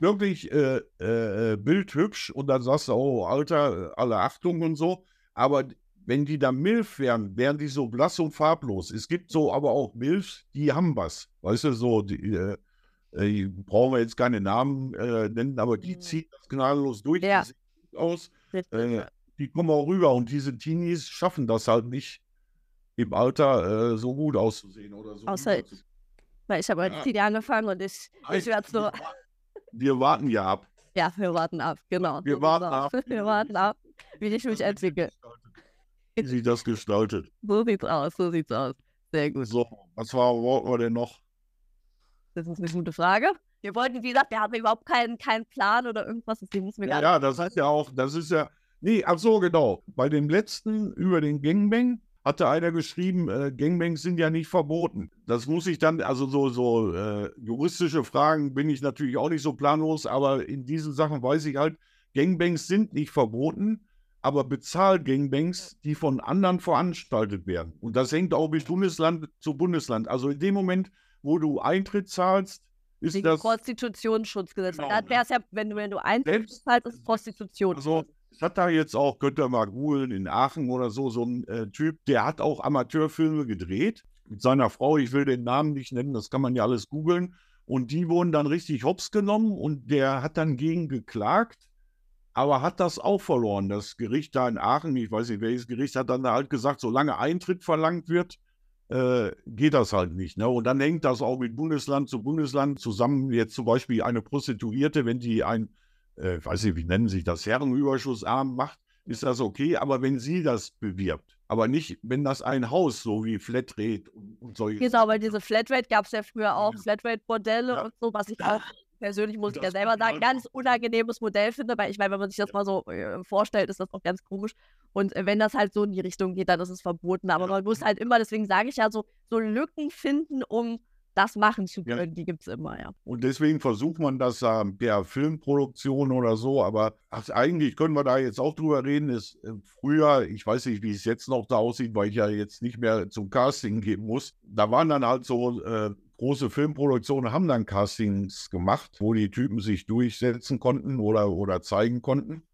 S2: Wirklich äh, äh, bildhübsch und dann sagst du, oh, Alter, alle Achtung und so. Aber wenn die da Milf wären, wären die so blass und farblos. Es gibt so aber auch Milfs, die haben was. Weißt du, so, die, äh, äh brauchen wir jetzt keine Namen äh, nennen, aber die mhm. ziehen das gnadenlos durch. Ja. Die aus. Äh, die kommen auch rüber und diese Teenies schaffen das halt nicht im Alter äh, so gut auszusehen oder so.
S1: Außer, weil ich habe als ja. angefangen und ich, ich werde so.
S2: Wir warten ja ab.
S1: Ja, wir warten ab, genau.
S2: Wir so warten ab. (laughs)
S1: Wir warten ab, wie ich mich entwickle. (laughs)
S2: Wie sich das gestaltet.
S1: So sieht's aus, so sieht's aus. Sehr gut.
S2: So, was war, wollten wir denn noch?
S1: Das ist eine gute Frage. Wir wollten, wie gesagt, wir haben überhaupt keinen, keinen Plan oder irgendwas, deswegen müssen wir
S2: ja, Ja, das heißt ja auch, das ist ja, nee, ach so, genau. Bei dem letzten über den Gangbang hatte einer geschrieben, äh, Gangbangs sind ja nicht verboten. Das muss ich dann, also so, so äh, juristische Fragen bin ich natürlich auch nicht so planlos, aber in diesen Sachen weiß ich halt, Gangbangs sind nicht verboten, aber Bezahl-Gangbangs, die von anderen veranstaltet werden. Und das hängt auch bis Bundesland zu Bundesland. Also in dem Moment, wo du Eintritt zahlst, ist Wegen das.
S1: Prostitutionsschutzgesetz. Genau. Da wäre es ja, wenn du, wenn du Eintritt zahlst, ist Prostitution.
S2: Also, es hat da jetzt auch, könnt ihr mal googeln, in Aachen oder so, so ein äh, Typ, der hat auch Amateurfilme gedreht mit seiner Frau. Ich will den Namen nicht nennen, das kann man ja alles googeln. Und die wurden dann richtig hops genommen und der hat dann gegen geklagt, aber hat das auch verloren. Das Gericht da in Aachen, ich weiß nicht welches Gericht, hat dann halt gesagt, solange Eintritt verlangt wird, äh, geht das halt nicht. Ne? Und dann hängt das auch mit Bundesland zu Bundesland zusammen. Jetzt zum Beispiel eine Prostituierte, wenn die ein äh, weiß nicht, wie nennen sich das, Herrenüberschussarm macht, ist das okay. Aber wenn sie das bewirbt, aber nicht, wenn das ein Haus so wie Flatrate und, und solche.
S1: Genau, weil diese Flatrate gab es ja früher auch, Flatrate-Modelle ja. und so, was ich auch persönlich, muss ich ja selber sagen, ganz unangenehmes Modell finde, weil ich meine, wenn man sich das mal so äh, vorstellt, ist das auch ganz komisch. Und äh, wenn das halt so in die Richtung geht, dann ist es verboten. Aber ja. man muss halt immer, deswegen sage ich ja so, so Lücken finden, um das machen zu können, ja. die gibt es immer, ja.
S2: Und deswegen versucht man das äh, per Filmproduktion oder so, aber ach, eigentlich können wir da jetzt auch drüber reden, ist äh, früher, ich weiß nicht, wie es jetzt noch da aussieht, weil ich ja jetzt nicht mehr zum Casting gehen muss, da waren dann halt so äh, große Filmproduktionen, haben dann Castings gemacht, wo die Typen sich durchsetzen konnten oder, oder zeigen konnten.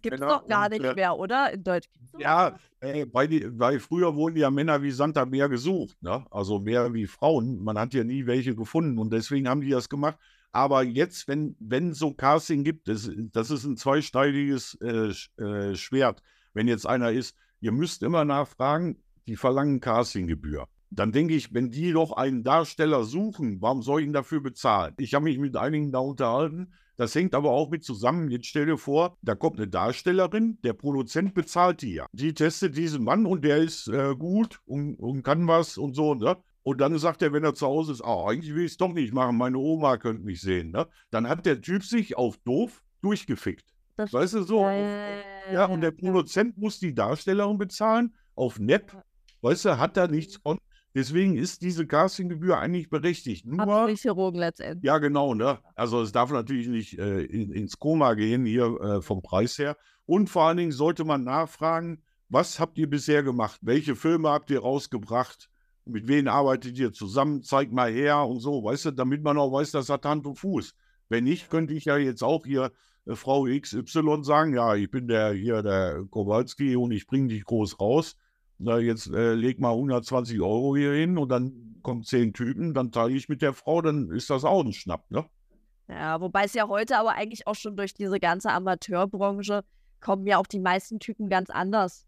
S1: Gibt es doch gar nicht mehr, oder? In Deutsch
S2: Ja, äh, weil, die, weil früher wurden ja Männer wie Santa mehr gesucht, ne? also mehr wie Frauen. Man hat ja nie welche gefunden und deswegen haben die das gemacht. Aber jetzt, wenn wenn so Casting gibt, das, das ist ein zweischneidiges äh, äh, Schwert. Wenn jetzt einer ist, ihr müsst immer nachfragen, die verlangen Castinggebühr. Dann denke ich, wenn die doch einen Darsteller suchen, warum soll ich ihn dafür bezahlen? Ich habe mich mit einigen da unterhalten, das hängt aber auch mit zusammen. Jetzt stell dir vor, da kommt eine Darstellerin, der Produzent bezahlt die ja. Die testet diesen Mann und der ist äh, gut und, und, kann was und so. Ne? Und dann sagt er, wenn er zu Hause ist, oh, eigentlich will ich es doch nicht machen, meine Oma könnte mich sehen. Ne? Dann hat der Typ sich auf doof durchgefickt. Das weißt du so? Ja, ja, und der Produzent muss die Darstellerin bezahlen auf Nepp. Weißt du, hat da nichts von. Deswegen ist diese Castinggebühr eigentlich berechtigt.
S1: Nur, Absicherung letztendlich.
S2: Ja, genau. Ne? Also es darf natürlich nicht äh, in, ins Koma gehen hier äh, vom Preis her. Und vor allen Dingen sollte man nachfragen, was habt ihr bisher gemacht? Welche Filme habt ihr rausgebracht? Mit wem arbeitet ihr zusammen? Zeigt mal her und so, weißt du, damit man auch weiß, das hat Hand und Fuß. Wenn nicht, könnte ich ja jetzt auch hier äh, Frau XY sagen, ja, ich bin der hier der Kowalski und ich bringe dich groß raus. Na, jetzt äh, leg mal 120 Euro hier hin und dann kommen zehn Typen, dann teile ich mit der Frau, dann ist das auch ein Schnapp, ne?
S1: Ja, wobei es ja heute aber eigentlich auch schon durch diese ganze Amateurbranche kommen ja auch die meisten Typen ganz anders.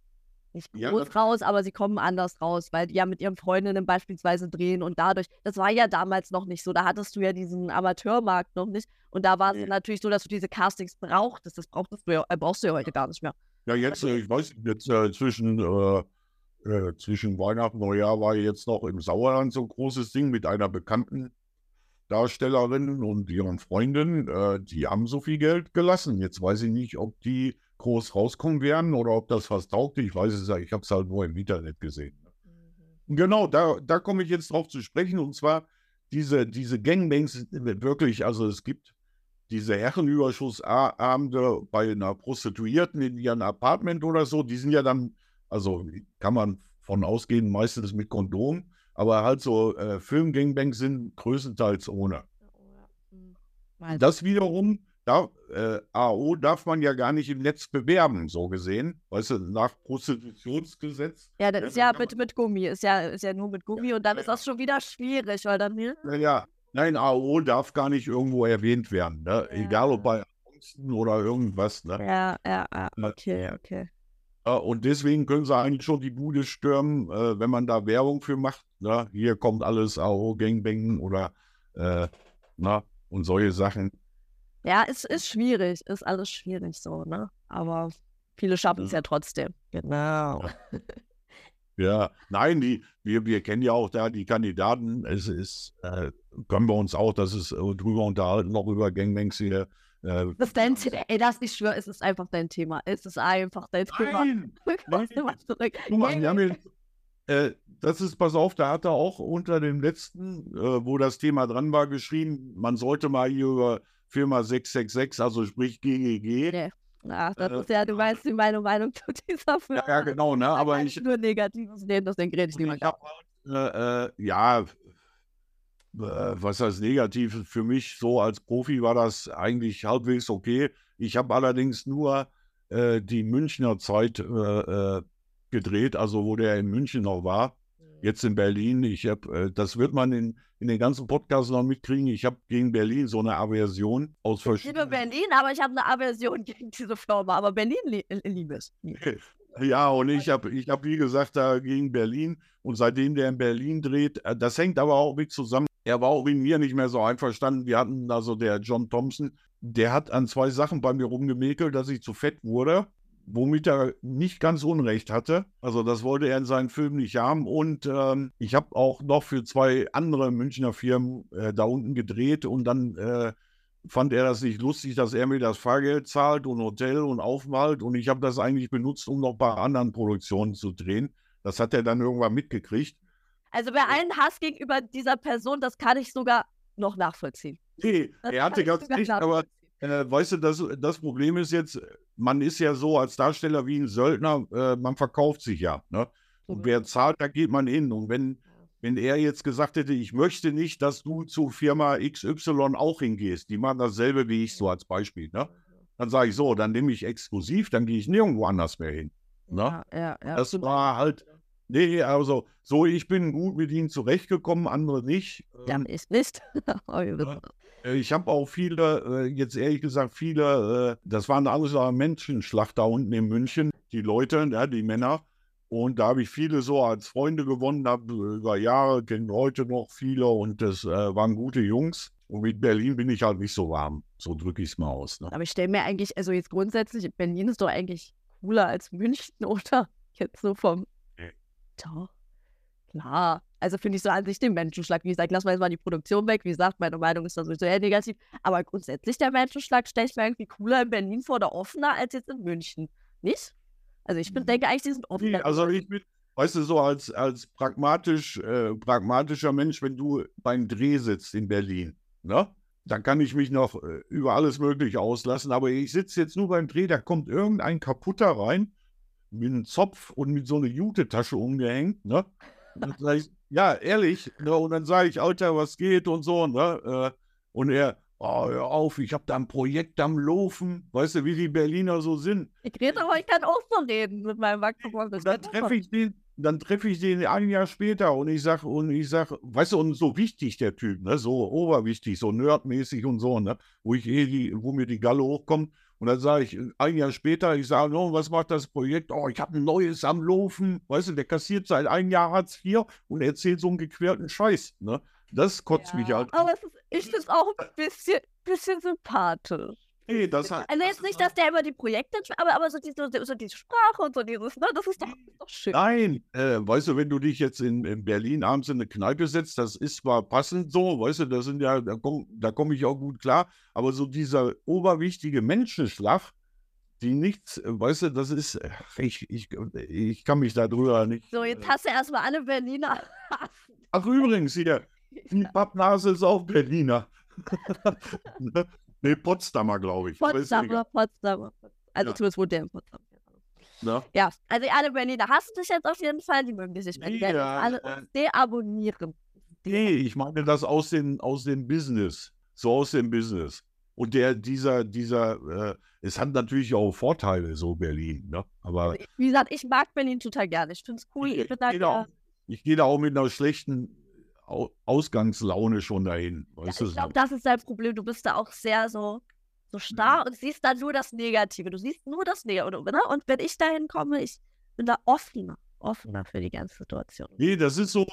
S1: Nicht groß ja, raus, aber sie kommen anders raus, weil die ja mit ihren Freundinnen beispielsweise drehen und dadurch, das war ja damals noch nicht so, da hattest du ja diesen Amateurmarkt noch nicht und da war es ja. natürlich so, dass du diese Castings brauchtest, das brauchtest du ja, äh, brauchst du ja heute gar nicht mehr.
S2: Ja, jetzt, äh, ich weiß, jetzt äh, zwischen, äh, äh, zwischen Weihnachten und Neujahr war jetzt noch im Sauerland so ein großes Ding mit einer bekannten Darstellerin und ihren Freundin, äh, die haben so viel Geld gelassen. Jetzt weiß ich nicht, ob die groß rauskommen werden oder ob das was taugt. Ich weiß es ja, ich habe es halt nur im Internet gesehen. Mhm. Genau, da, da komme ich jetzt drauf zu sprechen. Und zwar diese, diese Gangbangs, wirklich, also es gibt diese Herrenüberschussabende bei einer Prostituierten in ihrem Apartment oder so, die sind ja dann, also kann man von ausgehen, meistens mit Kondom, aber halt so äh, Filmgangbangs sind größtenteils ohne. Mhm. Das wiederum da, äh, AO darf man ja gar nicht im Netz bewerben, so gesehen. Weißt du, nach Prostitutionsgesetz.
S1: Ja, das ist ja mit, mit Gummi, ist ja, ist ja nur mit Gummi und dann ist das schon wieder schwierig, weil dann.
S2: Ja, ja. nein, AO darf gar nicht irgendwo erwähnt werden, ne? Ja. egal ob bei Ansonsten oder irgendwas. Ne?
S1: Ja, ja, ja, okay, okay.
S2: Und deswegen können sie eigentlich schon die Bude stürmen, äh, wenn man da Werbung für macht. Ne? Hier kommt alles AO Gangbang oder äh, na, und solche Sachen.
S1: Ja, es ist schwierig, ist alles schwierig so, ne? Aber viele schaffen es ja. ja trotzdem. Genau. (laughs)
S2: Ja, nein, die, wir, wir kennen ja auch da die Kandidaten. Es ist, äh, können wir uns auch, das ist äh, drüber unterhalten, noch über Gangbangs hier.
S1: Äh, das ist dein Thema. Ey, das, ich schwöre, es ist einfach dein Thema. Es ist einfach dein Thema. Nein, (laughs) nein.
S2: Haben jetzt, äh, das ist, pass auf, da hat er auch unter dem letzten, äh, wo das Thema dran war, geschrieben, man sollte mal hier über Firma 666, also sprich GGG. Nee.
S1: Ach, das äh, ist ja, du weißt wie meine Meinung zu dieser
S2: Firma. Ja, genau, ne? Aber ich.
S1: Nur Negatives nehmen, deswegen rede ich mehr. Ich
S2: äh, äh, ja, was heißt negativ? Für mich so als Profi war das eigentlich halbwegs okay. Ich habe allerdings nur äh, die Münchner Zeit äh, gedreht, also wo der in München noch war jetzt in Berlin. Ich habe, äh, das wird man in, in den ganzen Podcasts noch mitkriegen. Ich habe gegen Berlin so eine Aversion aus verschiedenen.
S1: Ich liebe Berlin, aber ich habe eine Aversion (laughs) gegen diese Firma. Aber Berlin li äh, liebe es. (laughs)
S2: Ja, und ich habe, ich hab, wie gesagt, da gegen Berlin. Und seitdem der in Berlin dreht, äh, das hängt aber auch mit zusammen. Er war auch in mir nicht mehr so einverstanden. Wir hatten also der John Thompson, der hat an zwei Sachen bei mir rumgemäkelt, dass ich zu fett wurde womit er nicht ganz Unrecht hatte. Also das wollte er in seinen Filmen nicht haben. Und ähm, ich habe auch noch für zwei andere Münchner Firmen äh, da unten gedreht und dann äh, fand er das nicht lustig, dass er mir das Fahrgeld zahlt und Hotel und aufmalt. Und ich habe das eigentlich benutzt, um noch bei anderen Produktionen zu drehen. Das hat er dann irgendwann mitgekriegt.
S1: Also bei allen Hass gegenüber dieser Person, das kann ich sogar noch nachvollziehen.
S2: Nee, das er hatte ganz recht, aber äh, weißt du, das, das Problem ist jetzt, man ist ja so als Darsteller wie ein Söldner, äh, man verkauft sich ja. Ne? Und mhm. wer zahlt, da geht man hin. Und wenn, wenn er jetzt gesagt hätte, ich möchte nicht, dass du zu Firma XY auch hingehst, die machen dasselbe wie ich, so als Beispiel, ne? Dann sage ich so, dann nehme ich exklusiv, dann gehe ich nirgendwo anders mehr hin. Ne? Ja, ja, ja. Das war halt, nee, also so, ich bin gut mit ihnen zurechtgekommen, andere nicht. (laughs)
S1: Ja, ist nicht.
S2: Äh, ich habe auch viele, äh, jetzt ehrlich gesagt, viele, äh, das waren alles Menschenschlachter unten in München, die Leute, ja, die Männer. Und da habe ich viele so als Freunde gewonnen, habe über Jahre, kenne heute noch viele und das äh, waren gute Jungs. Und mit Berlin bin ich halt nicht so warm. So drücke ich es mal aus. Ne?
S1: Aber ich stelle mir eigentlich, also jetzt grundsätzlich, Berlin ist doch eigentlich cooler als München, (laughs) oder? Jetzt so vom. Doch. Klar. Also finde ich so an sich den Menschenschlag. Wie gesagt, lassen wir jetzt mal die Produktion weg. Wie gesagt, meine Meinung ist da sowieso eher negativ. Aber grundsätzlich der Menschenschlag stelle ich mir irgendwie cooler in Berlin vor oder offener als jetzt in München. Nicht? Also ich bin, mhm. denke eigentlich, die sind offener.
S2: Nee, also ich bin, weißt du, so als, als pragmatisch, äh, pragmatischer Mensch, wenn du beim Dreh sitzt in Berlin, ne? Dann kann ich mich noch äh, über alles Mögliche auslassen. Aber ich sitze jetzt nur beim Dreh, da kommt irgendein kaputter rein mit einem Zopf und mit so einer Jutetasche umgehängt, ne? Ich, ja, ehrlich. Ne? Und dann sage ich, Alter, was geht und so. Ne? Äh, und er, oh, hör auf, ich habe da ein Projekt am Laufen. Weißt du, wie die Berliner so sind?
S1: Ich rede aber, ich kann auch so reden mit meinem Wachstum.
S2: Dann treffe ich den, dann treffe ich den ein Jahr später und ich sage, und ich sage, weißt du, und so wichtig der Typ, ne, so oberwichtig, so nerdmäßig und so, ne, wo ich eh die, wo mir die Galle hochkommt. Und dann sage ich ein Jahr später, ich sage, oh, was macht das Projekt? Oh, ich habe ein neues am Laufen. Weißt du, der kassiert seit einem Jahr Hartz IV und erzählt so einen gequälten Scheiß. Ne? Das kotzt ja, mich halt.
S1: Aber ist, ich finde es auch ein bisschen, bisschen sympathisch.
S2: Nee, das
S1: hat, also jetzt nicht, dass der immer die Projekte, aber, aber so, diese, so diese Sprache und so dieses, ne, das ist doch, ist doch schön.
S2: Nein, äh, weißt du, wenn du dich jetzt in, in Berlin abends in eine Kneipe setzt, das ist zwar passend so, weißt du, das sind ja, da komme da komm ich auch gut klar, aber so dieser oberwichtige Menschenschlag, die nichts, äh, weißt du, das ist, ich, ich, ich kann mich darüber nicht.
S1: So, jetzt äh hast du erstmal alle Berliner.
S2: Ach, übrigens, hier, (laughs) die Pappnase ist auch Berliner. (laughs) Ne? Nee, Potsdamer, glaube ich.
S1: Potsdamer, Potsdamer. Also ja. zumindest wohnt der in Potsdam.
S2: Na?
S1: Ja, also alle Berliner hassen dich jetzt auf jeden Fall, die mögen dich nicht mehr. Die werden ja, alle äh, deabonnieren.
S2: Nee, ich meine das aus, den, aus dem Business. So aus dem Business. Und der, dieser, dieser, äh, es hat natürlich auch Vorteile, so Berlin. Ne? Aber
S1: also, wie gesagt, ich mag Berlin total gerne. Ich finde es cool. Ich, ich,
S2: ich, da, ich gehe da auch mit einer schlechten Ausgangslaune schon dahin.
S1: Weißt ja, ich glaube, das ist dein Problem. Du bist da auch sehr so, so starr und siehst da nur das Negative. Du siehst nur das Negative. Ne? Und wenn ich dahin komme, ich bin da offener, offener für die ganze Situation.
S2: Nee, das ist so,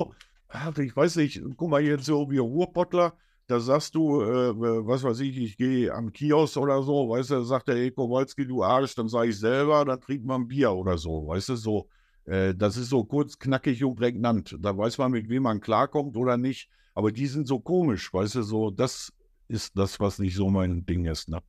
S2: ich weiß nicht, guck mal jetzt so wie Ruhrpottler, da sagst du, äh, was weiß ich, ich gehe am Kiosk oder so, weißt du, sagt der Eko Wolski, du Arsch, dann sage ich selber, dann trinkt man ein Bier oder so, weißt du, so. Äh, das ist so kurz, knackig und prägnant. Da weiß man, mit wem man klarkommt oder nicht. Aber die sind so komisch, weißt du, so, das ist das, was nicht so mein Ding ist. Ne?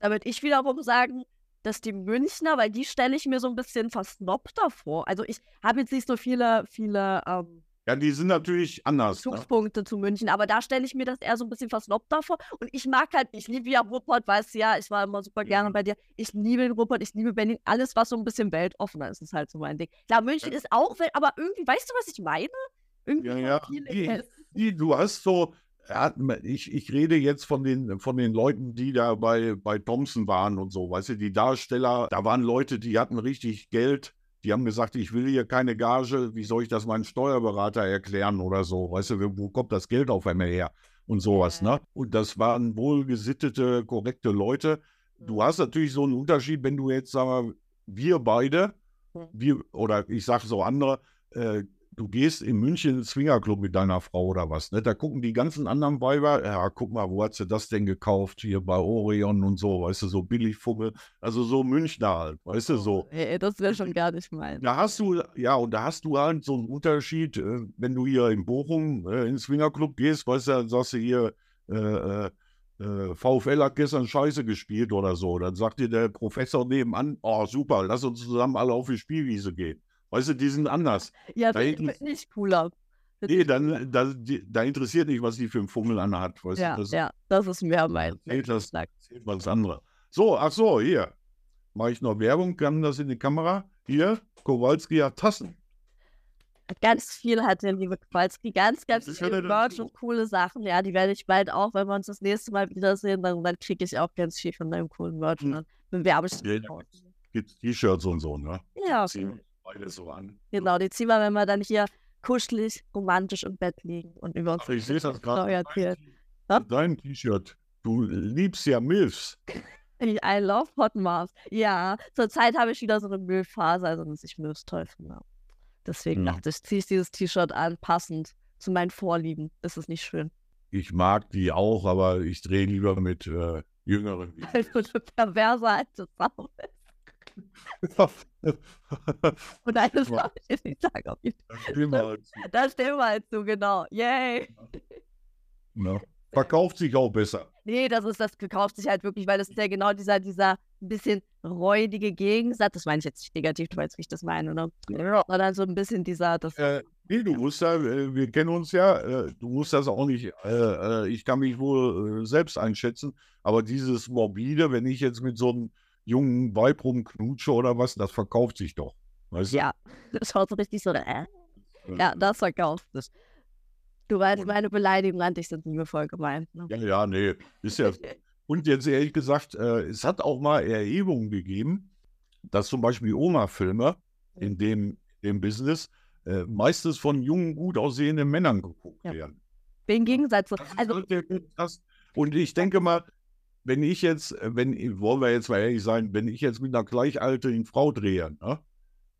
S1: Würde ich wiederum sagen, dass die Münchner, weil die stelle ich mir so ein bisschen versnobter vor. Also ich habe jetzt nicht so viele, viele ähm,
S2: ja, die sind natürlich anders.
S1: Bezugspunkte ne? zu München, aber da stelle ich mir das eher so ein bisschen versnobter vor. Und ich mag halt, ich liebe ja Ruppert, weißt du ja, ich war immer super gerne bei dir. Ich liebe den Ruppert, ich liebe Berlin, alles, was so ein bisschen weltoffener ist, ist halt so mein Ding. Klar, München ja. ist auch, aber irgendwie, weißt du, was ich meine? Irgendwie
S2: ja, ja. Die, die, du hast so, ja, ich, ich rede jetzt von den, von den Leuten, die da bei, bei Thompson waren und so, weißt du, die Darsteller, da waren Leute, die hatten richtig Geld die haben gesagt, ich will hier keine Gage, wie soll ich das meinem Steuerberater erklären oder so? Weißt du, wo kommt das Geld auf einmal her? Und sowas, ne? Und das waren wohlgesittete, korrekte Leute. Du mhm. hast natürlich so einen Unterschied, wenn du jetzt, sagen wir, wir beide, wir, oder ich sage so andere, äh, du gehst in München ins Swingerclub mit deiner Frau oder was, ne? Da gucken die ganzen anderen Weiber, ja, guck mal, wo hat sie das denn gekauft? Hier bei Orion und so, weißt du, so Billigfummel. Also so Münchner halt, weißt du, so.
S1: Ey, das wäre schon gar nicht mein.
S2: Da hast du, ja, und da hast du halt so einen Unterschied, äh, wenn du hier in Bochum äh, ins Swingerclub gehst, weißt du, dann sagst du hier, äh, äh, äh VfL hat gestern Scheiße gespielt oder so. Dann sagt dir der Professor nebenan, oh super, lass uns zusammen alle auf die Spielwiese gehen. Weißt du, die sind anders.
S1: Ja, da nicht cooler.
S2: Nee, dann, da, die, da interessiert nicht, was die für einen Fummel anhat. Weißt
S1: ja,
S2: du, das,
S1: ja, das ist mehr mein.
S2: Erzählt das, erzählt was anderes. So, ach so, hier. Mache ich noch Werbung, kann das in die Kamera. Hier, Kowalski hat Tassen.
S1: Ganz viel hat der liebe Kowalski, ganz, ganz viel Merch und coole Sachen. Ja, die werde ich bald auch, wenn wir uns das nächste Mal wiedersehen, dann, dann kriege ich auch ganz viel von deinem coolen Merch. Hm. Dann bewerbe ich ja,
S2: Gibt T-Shirts und so, ne?
S1: Ja. Okay
S2: beide so an.
S1: Genau, die ziehen wir, wenn wir dann hier kuschelig, romantisch im Bett liegen und über uns.
S2: Ach, ich sehe das gerade. Dein T-Shirt. Du liebst ja Milfs. (laughs)
S1: I love Hot Mars. Ja, zurzeit habe ich wieder so eine Milf-Phase, also dass ich Milfs toll finde. Deswegen ja. dachte ich, ziehe ich dieses T-Shirt an, passend zu meinen Vorlieben. Ist es nicht schön?
S2: Ich mag die auch, aber ich drehe lieber mit äh, Jüngeren. (laughs)
S1: Weil du eine perverse alte Sau bist. (laughs) (laughs) Und eines darf ich jetzt nicht sagen, auf jeden Fall. Da stehen wir halt zu, genau. Yay!
S2: Ja. Verkauft sich auch besser.
S1: Nee, das ist das verkauft sich halt wirklich, weil das ist ja genau dieser, dieser ein bisschen räudige Gegensatz. Das meine ich jetzt nicht negativ, du weißt, wie ich das meine, oder? Ja. Sondern so ein bisschen dieser. Das
S2: äh, nee, du musst ja, äh, wir kennen uns ja, äh, du musst das auch nicht, äh, äh ich kann mich wohl selbst einschätzen, aber dieses Morbide, wenn ich jetzt mit so einem jungen Weib rumknutsche oder was, das verkauft sich doch. Weißt du?
S1: Ja, das schaut so richtig so, äh? Ja, das verkauft sich. Du weißt, meine Beleidigungen an dich sind liebevoll gemeint. Ne?
S2: Ja, ja, nee. Ist ja. (laughs) Und jetzt ehrlich gesagt, äh, es hat auch mal Erhebungen gegeben, dass zum Beispiel Oma-Filme in dem, dem Business äh, meistens von jungen, gut aussehenden Männern geguckt ja. werden.
S1: Den Gegensatz.
S2: Also, halt das, und ich denke mal, wenn ich jetzt, wenn, wollen wir jetzt mal ehrlich sein, wenn ich jetzt mit einer gleichaltrigen Frau drehe, ne,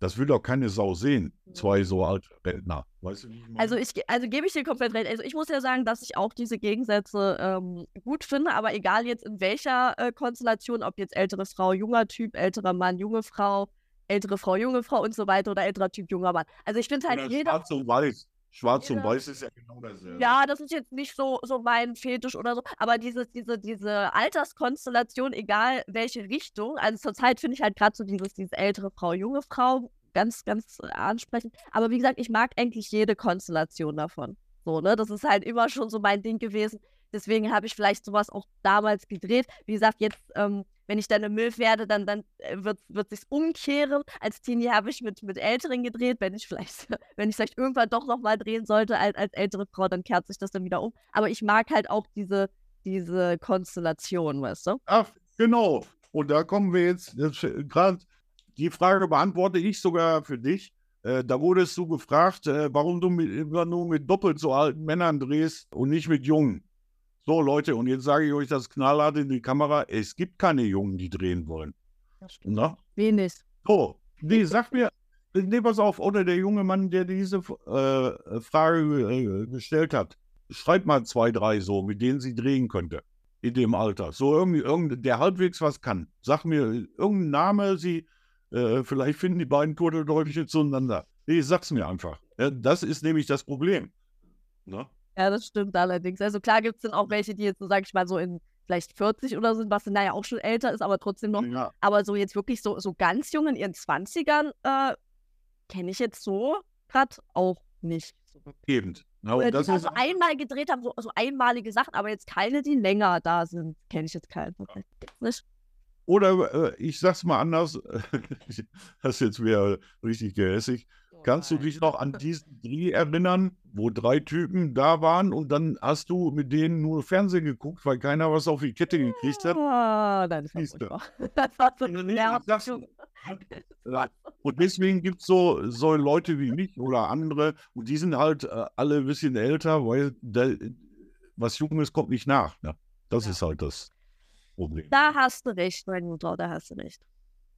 S2: das will doch keine Sau sehen. Zwei so alte Rentner. Weißt du,
S1: ich also ich, also gebe ich dir komplett recht. Also ich muss ja sagen, dass ich auch diese Gegensätze ähm, gut finde, aber egal jetzt in welcher äh, Konstellation, ob jetzt ältere Frau, junger Typ, älterer Mann, junge Frau, ältere Frau, junge Frau und so weiter oder älterer Typ, junger Mann. Also ich finde halt
S2: oder
S1: jeder.
S2: Schwarz und weiß. Schwarz und weiß ist ja genau dasselbe.
S1: Ja, das ist jetzt nicht so, so mein Fetisch oder so, aber diese, diese, diese Alterskonstellation, egal welche Richtung, also zurzeit finde ich halt gerade so dieses, diese ältere Frau, junge Frau, ganz, ganz ansprechend. Aber wie gesagt, ich mag eigentlich jede Konstellation davon. So, ne? Das ist halt immer schon so mein Ding gewesen. Deswegen habe ich vielleicht sowas auch damals gedreht. Wie gesagt, jetzt, ähm, wenn ich dann eine Milf werde, dann, dann äh, wird, wird sich umkehren. Als Teenie habe ich mit, mit Älteren gedreht. Wenn ich vielleicht, (laughs) wenn ich vielleicht irgendwann doch nochmal drehen sollte als, als ältere Frau, dann kehrt sich das dann wieder um. Aber ich mag halt auch diese, diese Konstellation, weißt du?
S2: Ach, genau. Und da kommen wir jetzt, gerade die Frage beantworte ich sogar für dich. Äh, da wurdest du gefragt, äh, warum du mit, immer nur mit doppelt so alten Männern drehst und nicht mit Jungen. So, Leute, und jetzt sage ich euch das knallhart in die Kamera: Es gibt keine Jungen, die drehen wollen.
S1: Na? Wenig.
S2: So, nee, sag mir, nee, pass auf, oder der junge Mann, der diese äh, Frage äh, gestellt hat, schreibt mal zwei, drei so, mit denen sie drehen könnte in dem Alter. So irgendwie, irgendwie der halbwegs was kann. Sag mir irgendeinen Name, sie äh, vielleicht finden die beiden Turteldäumchen zueinander. Nee, sag's mir einfach. Ja, das ist nämlich das Problem.
S1: Ne? Ja, das stimmt allerdings. Also klar gibt es dann auch welche, die jetzt so, sag ich mal, so in vielleicht 40 oder so, was dann naja auch schon älter ist, aber trotzdem noch. Ja. Aber so jetzt wirklich so, so ganz jung in ihren 20ern äh, kenne ich jetzt so gerade auch nicht.
S2: Eben.
S1: Ja, Oder die also einmal gedreht haben, so, so einmalige Sachen, aber jetzt keine, die länger da sind. Kenne ich jetzt keinen. Ja.
S2: Oder äh, ich sag's mal anders, (laughs) das ist jetzt wieder richtig gehässig. Oh Kannst du dich noch an diesen Dreh erinnern, wo drei Typen da waren und dann hast du mit denen nur Fernsehen geguckt, weil keiner was auf die Kette gekriegt hat?
S1: Ah, nein, das war, (laughs) das war so
S2: Und deswegen gibt es so, so Leute wie mich oder andere und die sind halt äh, alle ein bisschen älter, weil da, was Junges kommt nicht nach. Ne? Das ja. ist halt das. Problem.
S1: Da hast du recht, mein Mutter, da hast du recht.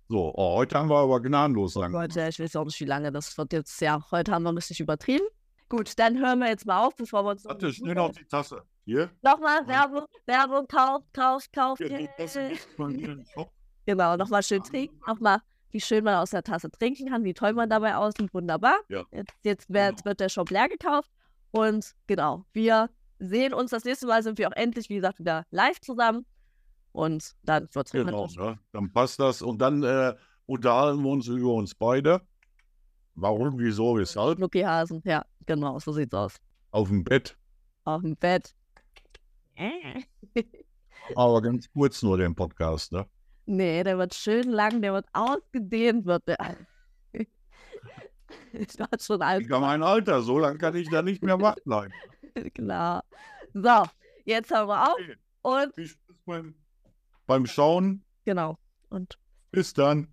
S2: So, oh, heute haben wir aber gnadenlos
S1: lang. Leute, ich weiß auch nicht, wie lange das wird jetzt. Ja, heute haben wir richtig übertrieben. Gut, dann hören wir jetzt mal auf, bevor wir uns.
S2: Warte, schnell auf die Tasse. Hier.
S1: Nochmal Werbung, Werbung, Kauf, Kauf, Kauf. Genau, nochmal schön trinken. Nochmal, wie schön man aus der Tasse trinken kann, wie toll man dabei aussieht. Wunderbar. Ja. Jetzt, jetzt, wird, genau. wird der Shop leer gekauft. Und genau, wir sehen uns das nächste Mal, sind wir auch endlich, wie gesagt, wieder live zusammen. Und dann wird es
S2: Genau, ne? dann passt das. Und dann äh, unterhalten wir uns über uns beide. Warum, wieso, weshalb?
S1: Lucky Hasen, ja, genau, so sieht's aus.
S2: Auf dem Bett.
S1: Auf dem Bett. (laughs)
S2: Aber ganz kurz nur den Podcast, ne?
S1: Nee, der wird schön lang, der wird ausgedehnt, wird der. (laughs)
S2: ich war schon alt. Ich habe mein Alter, so lange kann ich da nicht mehr wach bleiben. (laughs)
S1: Klar. So, jetzt hören wir auf. Und.
S2: Spaß beim beim Schauen.
S1: Genau. Und
S2: bis dann.